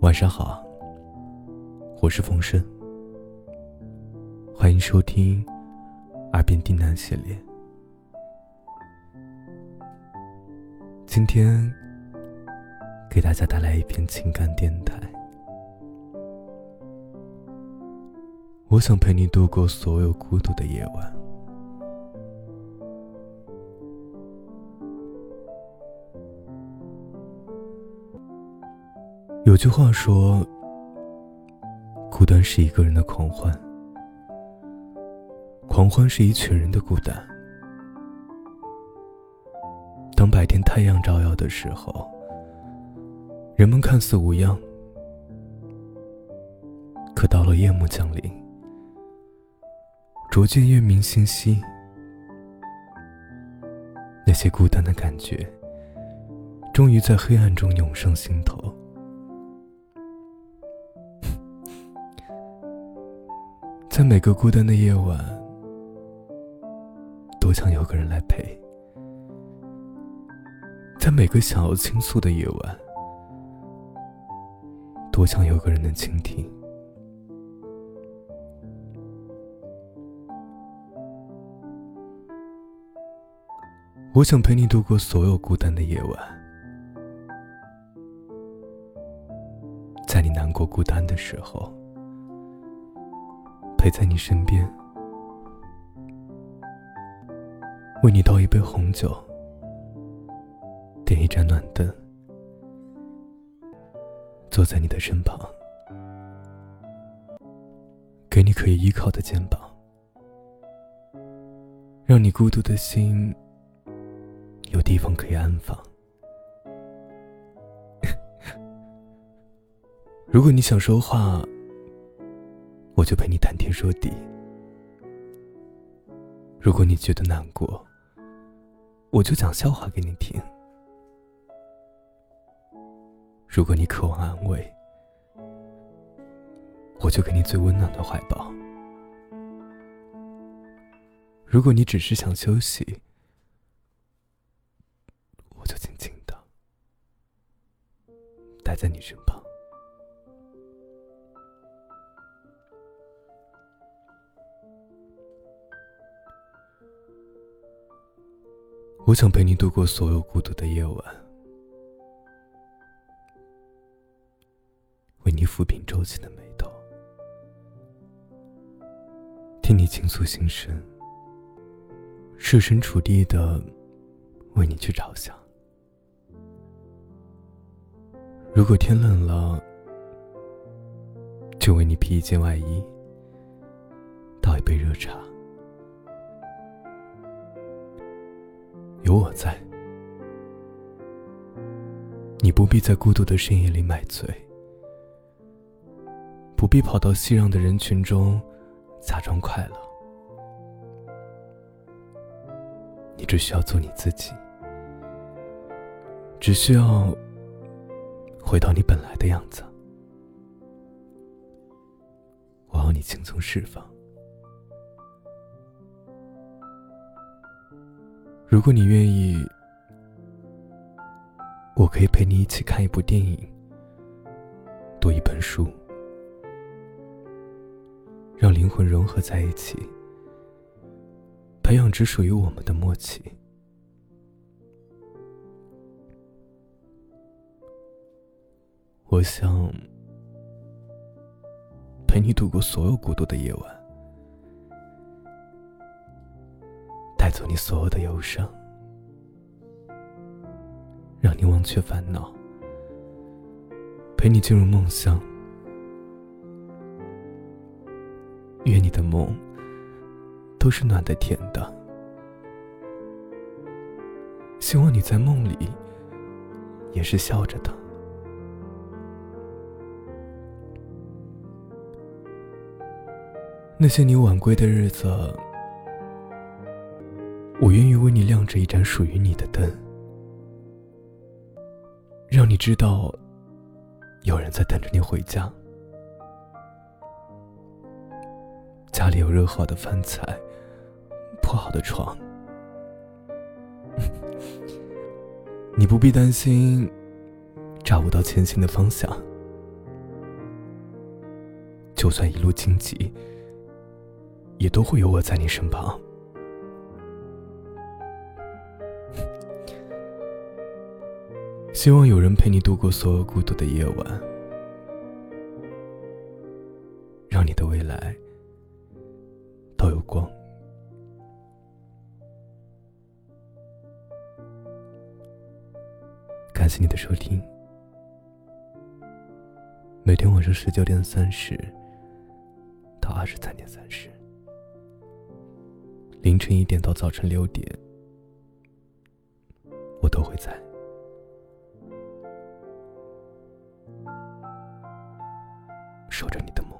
晚上好，我是冯生，欢迎收听《耳边低喃》系列。今天给大家带来一篇情感电台。我想陪你度过所有孤独的夜晚。句话说：“孤单是一个人的狂欢，狂欢是一群人的孤单。”当白天太阳照耀的时候，人们看似无恙；可到了夜幕降临，逐渐月明星稀，那些孤单的感觉，终于在黑暗中涌上心头。在每个孤单的夜晚，多想有个人来陪；在每个想要倾诉的夜晚，多想有个人能倾听。我想陪你度过所有孤单的夜晚，在你难过、孤单的时候。陪在你身边，为你倒一杯红酒，点一盏暖灯，坐在你的身旁，给你可以依靠的肩膀，让你孤独的心有地方可以安放。如果你想说话。我就陪你谈天说地。如果你觉得难过，我就讲笑话给你听。如果你渴望安慰，我就给你最温暖的怀抱。如果你只是想休息，我就静静的待在你身旁。我想陪你度过所有孤独的夜晚，为你抚平皱起的眉头，听你倾诉心声，设身处地的为你去着想。如果天冷了，就为你披一件外衣，倒一杯热茶。有我在，你不必在孤独的深夜里买醉，不必跑到熙攘的人群中假装快乐。你只需要做你自己，只需要回到你本来的样子。我要你轻松释放。如果你愿意，我可以陪你一起看一部电影，读一本书，让灵魂融合在一起，培养只属于我们的默契。我想陪你度过所有孤独的夜晚。走你所有的忧伤，让你忘却烦恼，陪你进入梦乡。愿你的梦都是暖的、甜的。希望你在梦里也是笑着的。那些你晚归的日子。我愿意为你亮着一盏属于你的灯，让你知道有人在等着你回家。家里有热好的饭菜，铺好的床，你不必担心找不到前行的方向。就算一路荆棘，也都会有我在你身旁。希望有人陪你度过所有孤独的夜晚，让你的未来都有光。感谢你的收听。每天晚上十九点三十到二十三点三十，凌晨一点到早晨六点，我都会在。守着你的梦。